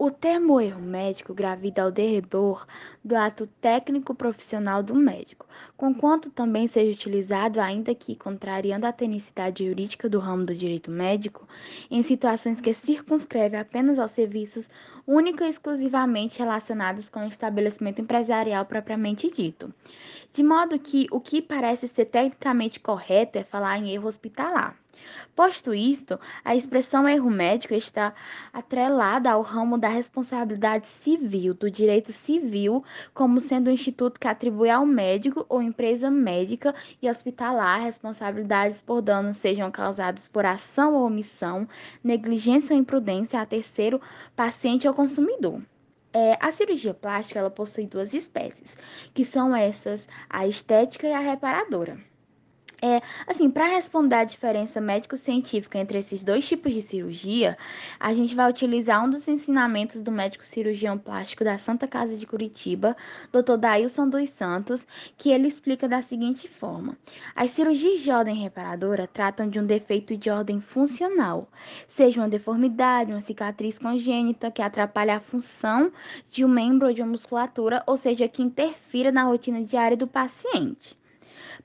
O termo erro médico gravida ao derredor do ato técnico profissional do médico, conquanto também seja utilizado, ainda que contrariando a tecnicidade jurídica do ramo do direito médico, em situações que circunscreve apenas aos serviços única e exclusivamente relacionados com o estabelecimento empresarial propriamente dito. De modo que o que parece ser tecnicamente correto é falar em erro hospitalar. Posto isto, a expressão erro médico está atrelada ao ramo da responsabilidade civil, do direito civil, como sendo o instituto que atribui ao médico ou empresa médica e hospitalar responsabilidades por danos sejam causados por ação ou omissão, negligência ou imprudência a terceiro, paciente ou consumidor. É, a cirurgia plástica ela possui duas espécies, que são essas, a estética e a reparadora. É, assim, para responder à diferença médico-científica entre esses dois tipos de cirurgia, a gente vai utilizar um dos ensinamentos do médico cirurgião plástico da Santa Casa de Curitiba, Dr. Dailson dos Santos, que ele explica da seguinte forma: As cirurgias de ordem reparadora tratam de um defeito de ordem funcional, seja uma deformidade, uma cicatriz congênita que atrapalha a função de um membro ou de uma musculatura, ou seja, que interfira na rotina diária do paciente.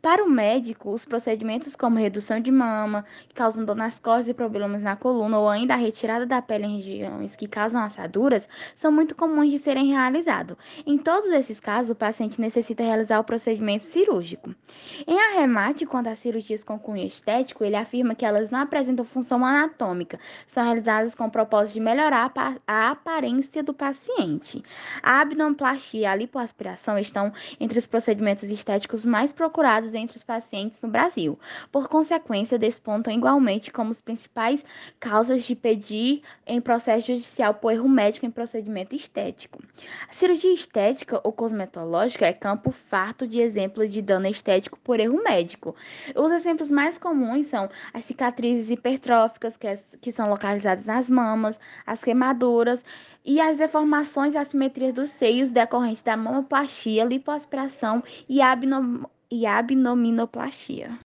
Para o médico, os procedimentos como redução de mama, que causam dor nas costas e problemas na coluna, ou ainda a retirada da pele em regiões que causam assaduras, são muito comuns de serem realizados. Em todos esses casos, o paciente necessita realizar o procedimento cirúrgico. Em arremate, quanto às cirurgias com cunho estético, ele afirma que elas não apresentam função anatômica, são realizadas com o propósito de melhorar a aparência do paciente. A abdominoplastia e a lipoaspiração estão entre os procedimentos estéticos mais procurados entre os pacientes no Brasil. Por consequência, despontam igualmente como as principais causas de pedir em processo judicial por erro médico em procedimento estético. A cirurgia estética ou cosmetológica é campo farto de exemplos de dano estético por erro médico. Os exemplos mais comuns são as cicatrizes hipertróficas, que, é, que são localizadas nas mamas, as queimaduras e as deformações e assimetrias dos seios decorrentes da mamoplastia, lipoaspiração e abnom e abdominoplastia.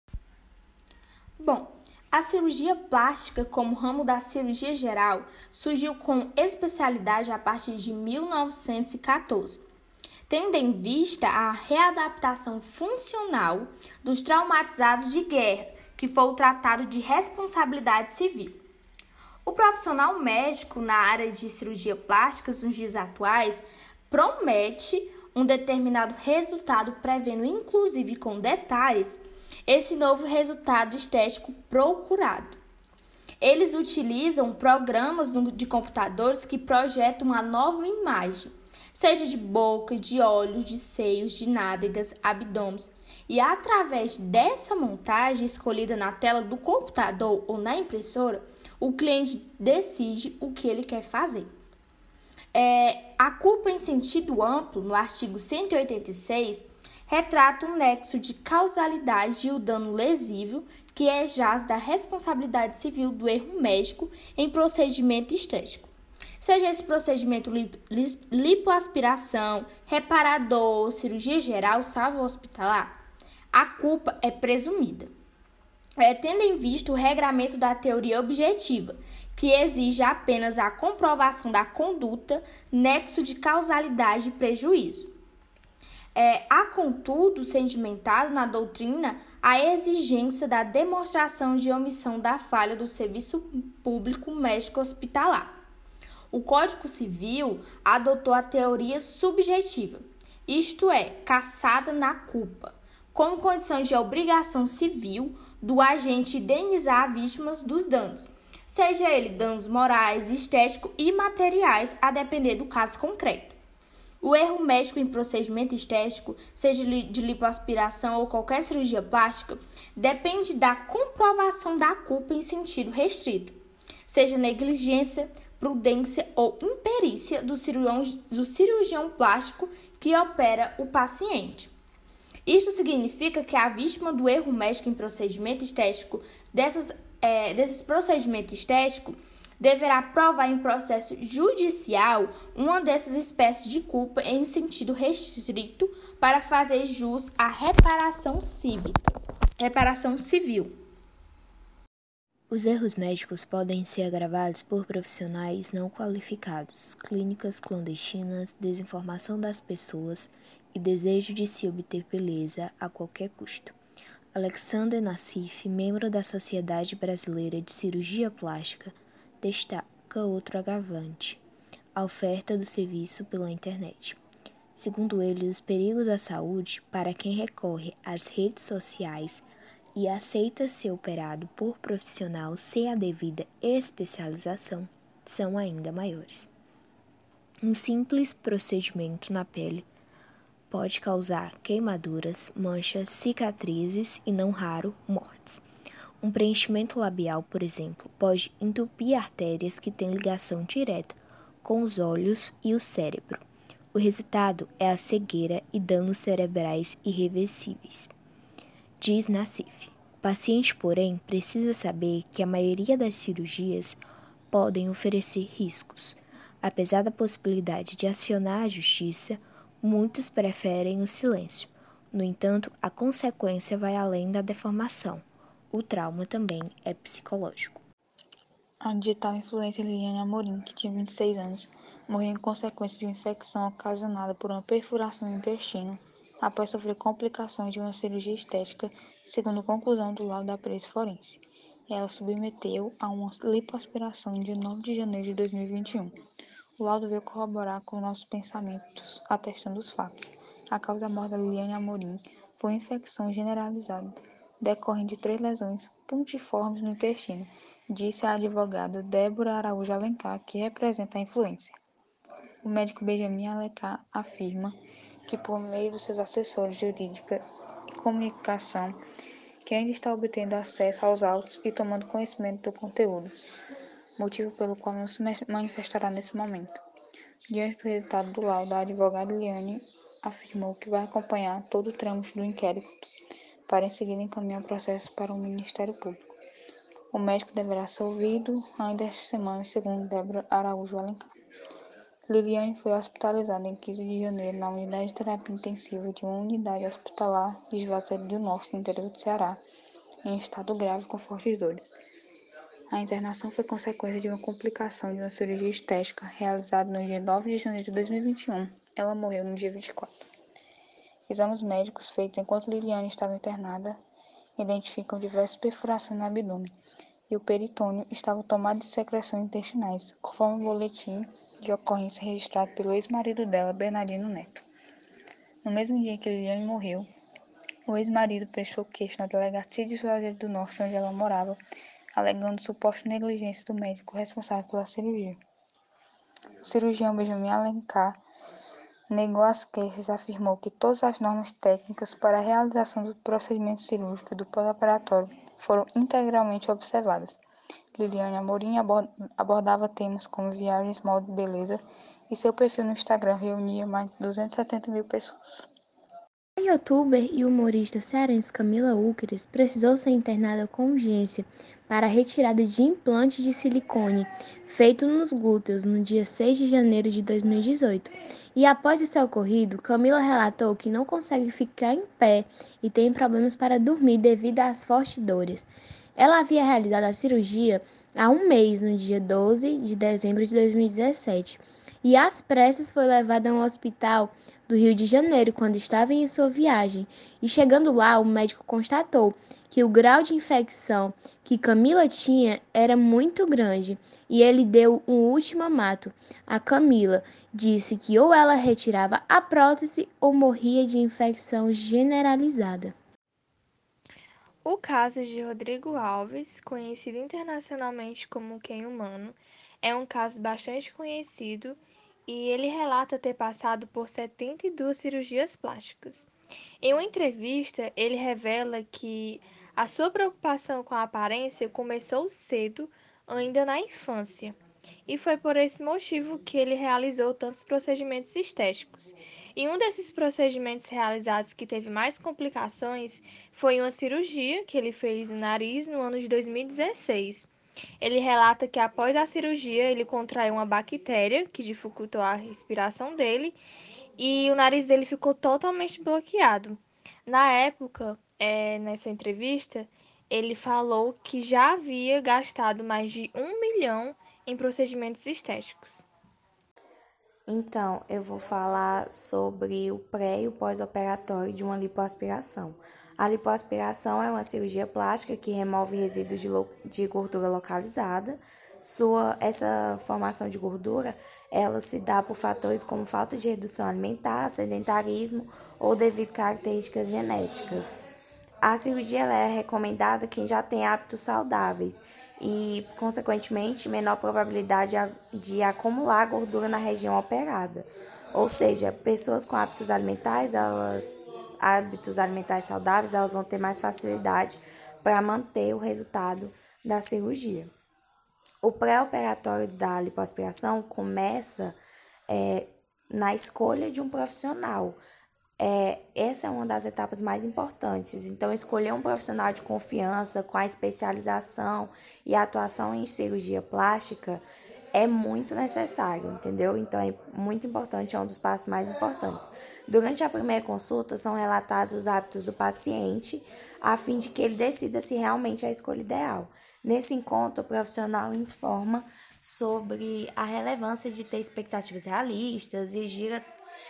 Bom, a cirurgia plástica, como ramo da cirurgia geral, surgiu com especialidade a partir de 1914, tendo em vista a readaptação funcional dos traumatizados de guerra, que foi o Tratado de Responsabilidade Civil. O profissional médico na área de cirurgia plástica nos dias atuais promete um determinado resultado, prevendo inclusive com detalhes esse novo resultado estético procurado. Eles utilizam programas de computadores que projetam uma nova imagem, seja de boca, de olhos, de seios, de nádegas, abdômenes, e através dessa montagem escolhida na tela do computador ou na impressora, o cliente decide o que ele quer fazer. É, a culpa em sentido amplo, no artigo 186, retrata um nexo de causalidade e o dano lesivo que é jaz da responsabilidade civil do erro médico em procedimento estético. Seja esse procedimento lipoaspiração, reparador, cirurgia geral, salvo hospitalar, a culpa é presumida. É, tendo em vista o regramento da teoria objetiva, que exige apenas a comprovação da conduta, nexo de causalidade e prejuízo. É, há, contudo, sedimentado na doutrina a exigência da demonstração de omissão da falha do serviço público médico hospitalar. O Código Civil adotou a teoria subjetiva, isto é, caçada na culpa, como condição de obrigação civil do agente indenizar vítimas dos danos seja ele danos morais, estéticos e materiais, a depender do caso concreto. O erro médico em procedimento estético, seja de lipoaspiração ou qualquer cirurgia plástica, depende da comprovação da culpa em sentido restrito, seja negligência, prudência ou imperícia do cirurgião, do cirurgião plástico que opera o paciente. Isso significa que a vítima do erro médico em procedimento estético dessas é, desses procedimentos estéticos deverá provar em processo judicial uma dessas espécies de culpa em sentido restrito para fazer jus à reparação cívica, reparação civil. Os erros médicos podem ser agravados por profissionais não qualificados, clínicas clandestinas, desinformação das pessoas e desejo de se obter beleza a qualquer custo. Alexander Nassif, membro da Sociedade Brasileira de Cirurgia Plástica, destaca outro agravante: a oferta do serviço pela internet. Segundo ele, os perigos à saúde para quem recorre às redes sociais e aceita ser operado por profissional sem a devida especialização são ainda maiores. Um simples procedimento na pele pode causar queimaduras, manchas, cicatrizes e, não raro, mortes. Um preenchimento labial, por exemplo, pode entupir artérias que têm ligação direta com os olhos e o cérebro. O resultado é a cegueira e danos cerebrais irreversíveis. Diz Nassif. O paciente, porém, precisa saber que a maioria das cirurgias podem oferecer riscos. Apesar da possibilidade de acionar a justiça, muitos preferem o silêncio. No entanto, a consequência vai além da deformação. O trauma também é psicológico. A digital influencer Liliane Amorim, que tinha 26 anos, morreu em consequência de uma infecção ocasionada por uma perfuração no intestino após sofrer complicações de uma cirurgia estética, segundo conclusão do laudo da perícia forense. Ela submeteu a uma lipoaspiração em 9 de janeiro de 2021. O laudo veio corroborar com nossos pensamentos, atestando os fatos. A causa da morte da Liliane Amorim foi infecção generalizada, decorrente de três lesões pontiformes no intestino, disse a advogada Débora Araújo Alencar, que representa a influência. O médico Benjamin Alencar afirma que, por meio dos seus assessores jurídica e comunicação, que ainda está obtendo acesso aos autos e tomando conhecimento do conteúdo, motivo pelo qual não se manifestará nesse momento. Diante do resultado do laudo, a advogada Liane afirmou que vai acompanhar todo o trâmite do inquérito para em seguida encaminhar o processo para o Ministério Público. O médico deverá ser ouvido ainda esta semana, segundo Débora Araújo Alencar. Liliane foi hospitalizada em 15 de janeiro na unidade de terapia intensiva de uma unidade hospitalar de Juazeiro do Norte, no interior do Ceará, em estado grave com fortes dores. A internação foi consequência de uma complicação de uma cirurgia estética realizada no dia 9 de janeiro de 2021. Ela morreu no dia 24. Exames médicos feitos enquanto Liliane estava internada identificam diversas perfurações no abdômen e o peritônio estava tomado de secreções intestinais, conforme o boletim de ocorrência registrado pelo ex-marido dela, Bernardino Neto. No mesmo dia que Liliane morreu, o ex-marido prestou queixa na delegacia de Juazeiro do Norte, onde ela morava, alegando suposta negligência do médico responsável pela cirurgia. O cirurgião Benjamin Alencar negou as queixas e afirmou que todas as normas técnicas para a realização do procedimento cirúrgico do pós-operatório foram integralmente observadas. Liliane Amorim abordava temas como viagens, moda e beleza, e seu perfil no Instagram reunia mais de 270 mil pessoas. Youtuber e humorista cearense Camila Úqueres precisou ser internada com urgência para a retirada de implantes de silicone feito nos glúteos no dia 6 de janeiro de 2018. E após esse ocorrido, Camila relatou que não consegue ficar em pé e tem problemas para dormir devido às fortes dores. Ela havia realizado a cirurgia há um mês, no dia 12 de dezembro de 2017, e às pressas foi levada a um hospital do Rio de Janeiro quando estava em sua viagem. E chegando lá, o médico constatou que o grau de infecção que Camila tinha era muito grande e ele deu um ultimato a Camila. Disse que ou ela retirava a prótese ou morria de infecção generalizada. O caso de Rodrigo Alves, conhecido internacionalmente como Quem Humano, é um caso bastante conhecido e ele relata ter passado por 72 cirurgias plásticas. Em uma entrevista, ele revela que a sua preocupação com a aparência começou cedo, ainda na infância, e foi por esse motivo que ele realizou tantos procedimentos estéticos. E um desses procedimentos realizados que teve mais complicações foi uma cirurgia que ele fez no nariz no ano de 2016. Ele relata que após a cirurgia ele contraiu uma bactéria que dificultou a respiração dele e o nariz dele ficou totalmente bloqueado. Na época, é, nessa entrevista, ele falou que já havia gastado mais de um milhão em procedimentos estéticos. Então, eu vou falar sobre o pré e o pós-operatório de uma lipoaspiração. A lipoaspiração é uma cirurgia plástica que remove resíduos de, de gordura localizada. Sua, essa formação de gordura, ela se dá por fatores como falta de redução alimentar, sedentarismo ou devido a características genéticas. A cirurgia é recomendada quem já tem hábitos saudáveis e, consequentemente, menor probabilidade de acumular gordura na região operada. Ou seja, pessoas com hábitos alimentares, elas hábitos alimentares saudáveis, elas vão ter mais facilidade para manter o resultado da cirurgia. O pré-operatório da lipoaspiração começa é, na escolha de um profissional. É, essa é uma das etapas mais importantes. Então, escolher um profissional de confiança com a especialização e atuação em cirurgia plástica é muito necessário, entendeu? Então é muito importante, é um dos passos mais importantes. Durante a primeira consulta são relatados os hábitos do paciente, a fim de que ele decida se realmente é a escolha ideal. Nesse encontro, o profissional informa sobre a relevância de ter expectativas realistas e, gira,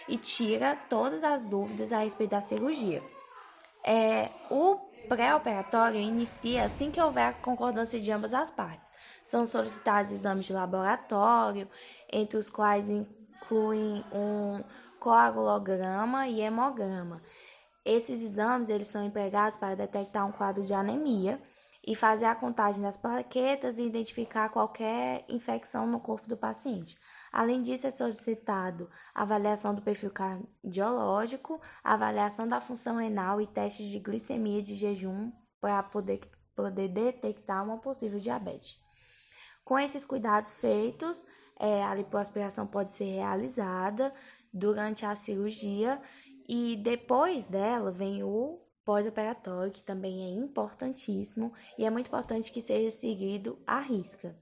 e tira todas as dúvidas a respeito da cirurgia. É, o pré-operatório inicia assim que houver a concordância de ambas as partes. São solicitados exames de laboratório, entre os quais incluem um coagulograma e hemograma. Esses exames eles são empregados para detectar um quadro de anemia e fazer a contagem das plaquetas e identificar qualquer infecção no corpo do paciente. Além disso, é solicitado avaliação do perfil cardiológico, avaliação da função renal e testes de glicemia de jejum para poder, poder detectar uma possível diabetes. Com esses cuidados feitos, é, a lipoaspiração pode ser realizada durante a cirurgia e depois dela vem o pós-operatório, que também é importantíssimo e é muito importante que seja seguido à risca.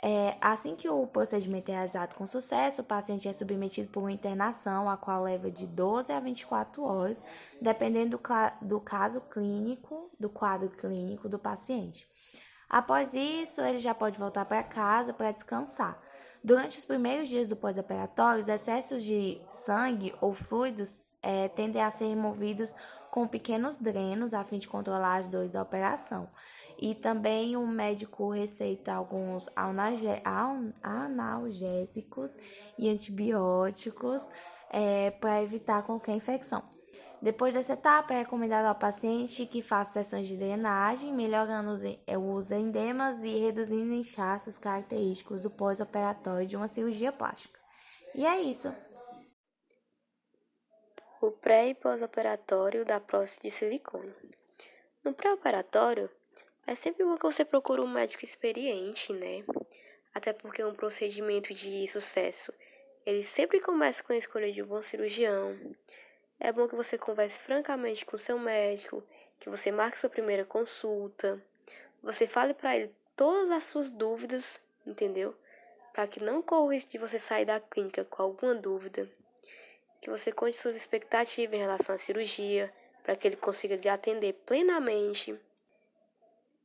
É, assim que o procedimento é realizado com sucesso, o paciente é submetido por uma internação, a qual leva de 12 a 24 horas, dependendo do, do caso clínico, do quadro clínico do paciente. Após isso, ele já pode voltar para casa para descansar. Durante os primeiros dias do pós-operatório, os excessos de sangue ou fluidos é, tendem a ser removidos com pequenos drenos a fim de controlar as dores da operação. E também o médico receita alguns analgésicos e antibióticos é, para evitar qualquer infecção. Depois dessa etapa, é recomendado ao paciente que faça sessões de drenagem, melhorando os endemas e reduzindo inchaços característicos do pós-operatório de uma cirurgia plástica. E é isso o pré e pós-operatório da próstata de silicone. No pré-operatório, é sempre bom que você procure um médico experiente, né? Até porque um procedimento de sucesso, ele sempre começa com a escolha de um bom cirurgião. É bom que você converse francamente com seu médico, que você marque sua primeira consulta, você fale para ele todas as suas dúvidas, entendeu? Para que não corra o risco de você sair da clínica com alguma dúvida que você conte suas expectativas em relação à cirurgia, para que ele consiga lhe atender plenamente.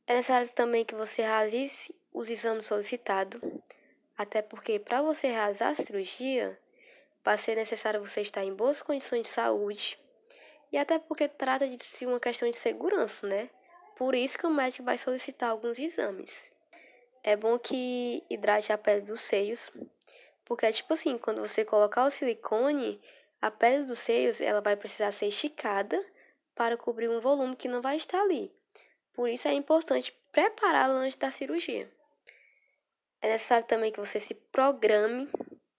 É necessário também que você realize os exames solicitados, até porque para você realizar a cirurgia, vai ser necessário você estar em boas condições de saúde, e até porque trata de uma questão de segurança, né? Por isso que o médico vai solicitar alguns exames. É bom que hidrate a pele dos seios, porque é tipo assim, quando você colocar o silicone, a pele dos seios ela vai precisar ser esticada para cobrir um volume que não vai estar ali. Por isso é importante prepará-la antes da cirurgia. É necessário também que você se programe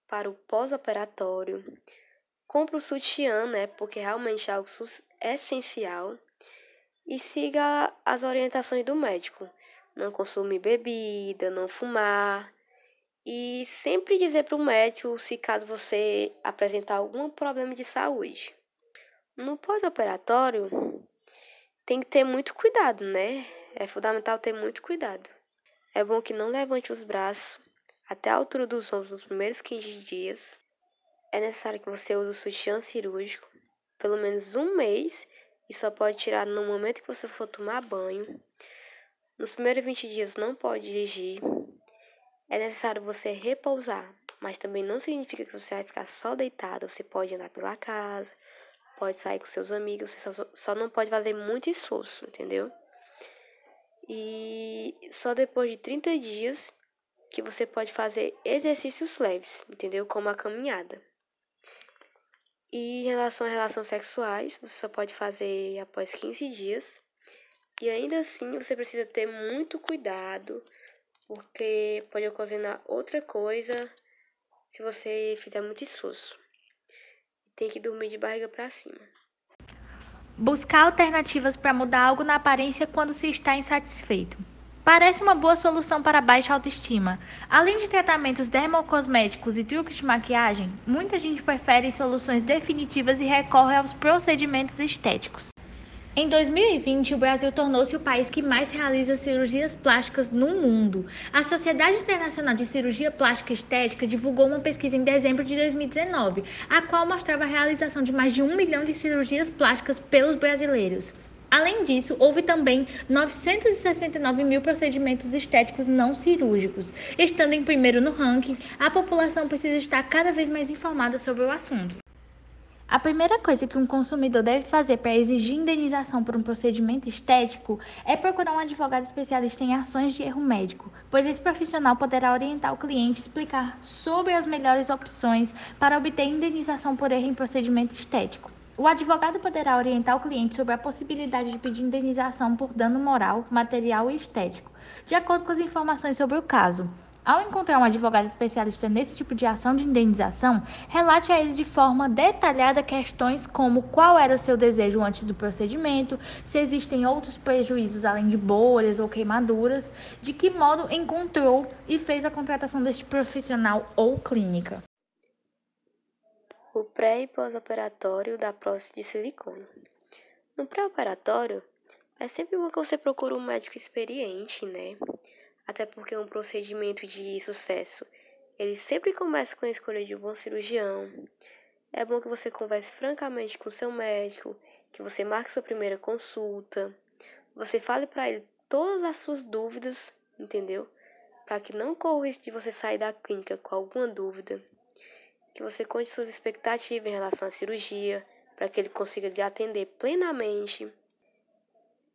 para o pós-operatório. Compre o sutiã, né? Porque realmente é algo essencial. E siga as orientações do médico. Não consumir bebida, não fumar, e sempre dizer para o médico se caso você apresentar algum problema de saúde. No pós-operatório, tem que ter muito cuidado, né? É fundamental ter muito cuidado. É bom que não levante os braços até a altura dos ombros nos primeiros 15 dias. É necessário que você use o sutiã cirúrgico pelo menos um mês e só pode tirar no momento que você for tomar banho. Nos primeiros 20 dias não pode dirigir. É necessário você repousar, mas também não significa que você vai ficar só deitado. Você pode andar pela casa, pode sair com seus amigos, você só, só não pode fazer muito esforço, entendeu? E só depois de 30 dias que você pode fazer exercícios leves, entendeu? Como a caminhada. E em relação a relações sexuais, você só pode fazer após 15 dias. E ainda assim, você precisa ter muito cuidado, porque pode ocasionar outra coisa se você fizer muito esforço. Tem que dormir de barriga para cima. Buscar alternativas para mudar algo na aparência quando se está insatisfeito. Parece uma boa solução para baixa autoestima. Além de tratamentos dermocosméticos e truques de maquiagem, muita gente prefere soluções definitivas e recorre aos procedimentos estéticos. Em 2020, o Brasil tornou-se o país que mais realiza cirurgias plásticas no mundo. A Sociedade Internacional de Cirurgia Plástica Estética divulgou uma pesquisa em dezembro de 2019, a qual mostrava a realização de mais de um milhão de cirurgias plásticas pelos brasileiros. Além disso, houve também 969 mil procedimentos estéticos não cirúrgicos. Estando em primeiro no ranking, a população precisa estar cada vez mais informada sobre o assunto. A primeira coisa que um consumidor deve fazer para exigir indenização por um procedimento estético é procurar um advogado especialista em ações de erro médico, pois esse profissional poderá orientar o cliente e explicar sobre as melhores opções para obter indenização por erro em procedimento estético. O advogado poderá orientar o cliente sobre a possibilidade de pedir indenização por dano moral, material e estético, de acordo com as informações sobre o caso. Ao encontrar um advogado especialista nesse tipo de ação de indenização, relate a ele de forma detalhada questões como qual era o seu desejo antes do procedimento, se existem outros prejuízos além de bolhas ou queimaduras, de que modo encontrou e fez a contratação deste profissional ou clínica. O pré e pós-operatório da próstata de silicone. No pré-operatório, é sempre bom que você procure um médico experiente, né? até porque um procedimento de sucesso ele sempre começa com a escolha de um bom cirurgião. É bom que você converse francamente com seu médico, que você marque sua primeira consulta, você fale para ele todas as suas dúvidas, entendeu? Para que não corra o risco de você sair da clínica com alguma dúvida, que você conte suas expectativas em relação à cirurgia, para que ele consiga lhe atender plenamente.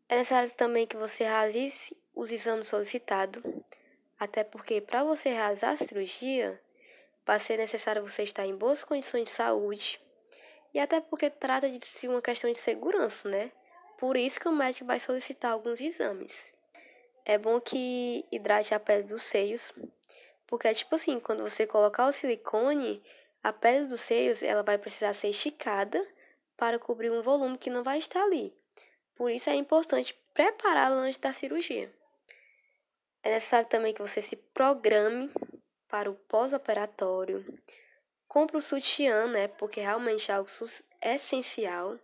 É necessário também que você realize os exames solicitados, até porque para você realizar a cirurgia, vai ser necessário você estar em boas condições de saúde, e até porque trata de ser uma questão de segurança, né? Por isso que o médico vai solicitar alguns exames. É bom que hidrate a pele dos seios, porque tipo assim, quando você colocar o silicone, a pele dos seios ela vai precisar ser esticada para cobrir um volume que não vai estar ali. Por isso é importante prepará-lo antes da cirurgia. É necessário também que você se programe para o pós-operatório. Compre o sutiã, né? Porque realmente é algo essencial.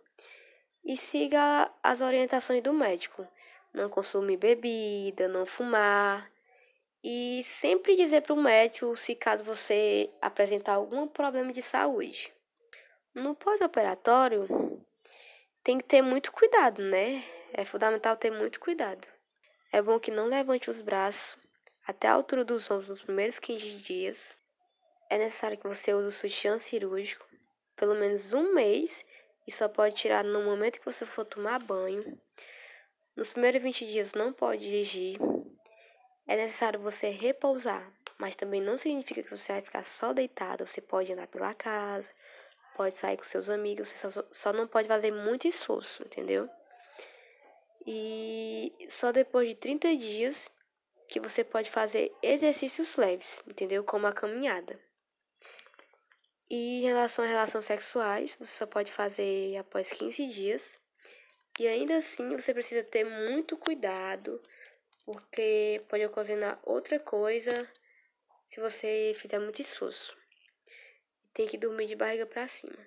E siga as orientações do médico. Não consumir bebida, não fumar. E sempre dizer para o médico se caso você apresentar algum problema de saúde. No pós-operatório, tem que ter muito cuidado, né? É fundamental ter muito cuidado. É bom que não levante os braços até a altura dos ombros nos primeiros 15 dias. É necessário que você use o sutiã cirúrgico pelo menos um mês e só pode tirar no momento que você for tomar banho. Nos primeiros 20 dias não pode dirigir. É necessário você repousar, mas também não significa que você vai ficar só deitado. Você pode andar pela casa, pode sair com seus amigos, você só, só não pode fazer muito esforço, entendeu? E só depois de 30 dias que você pode fazer exercícios leves, entendeu? Como a caminhada. E em relação a relações sexuais, você só pode fazer após 15 dias. E ainda assim, você precisa ter muito cuidado, porque pode ocasionar outra coisa se você fizer muito esforço. Tem que dormir de barriga para cima.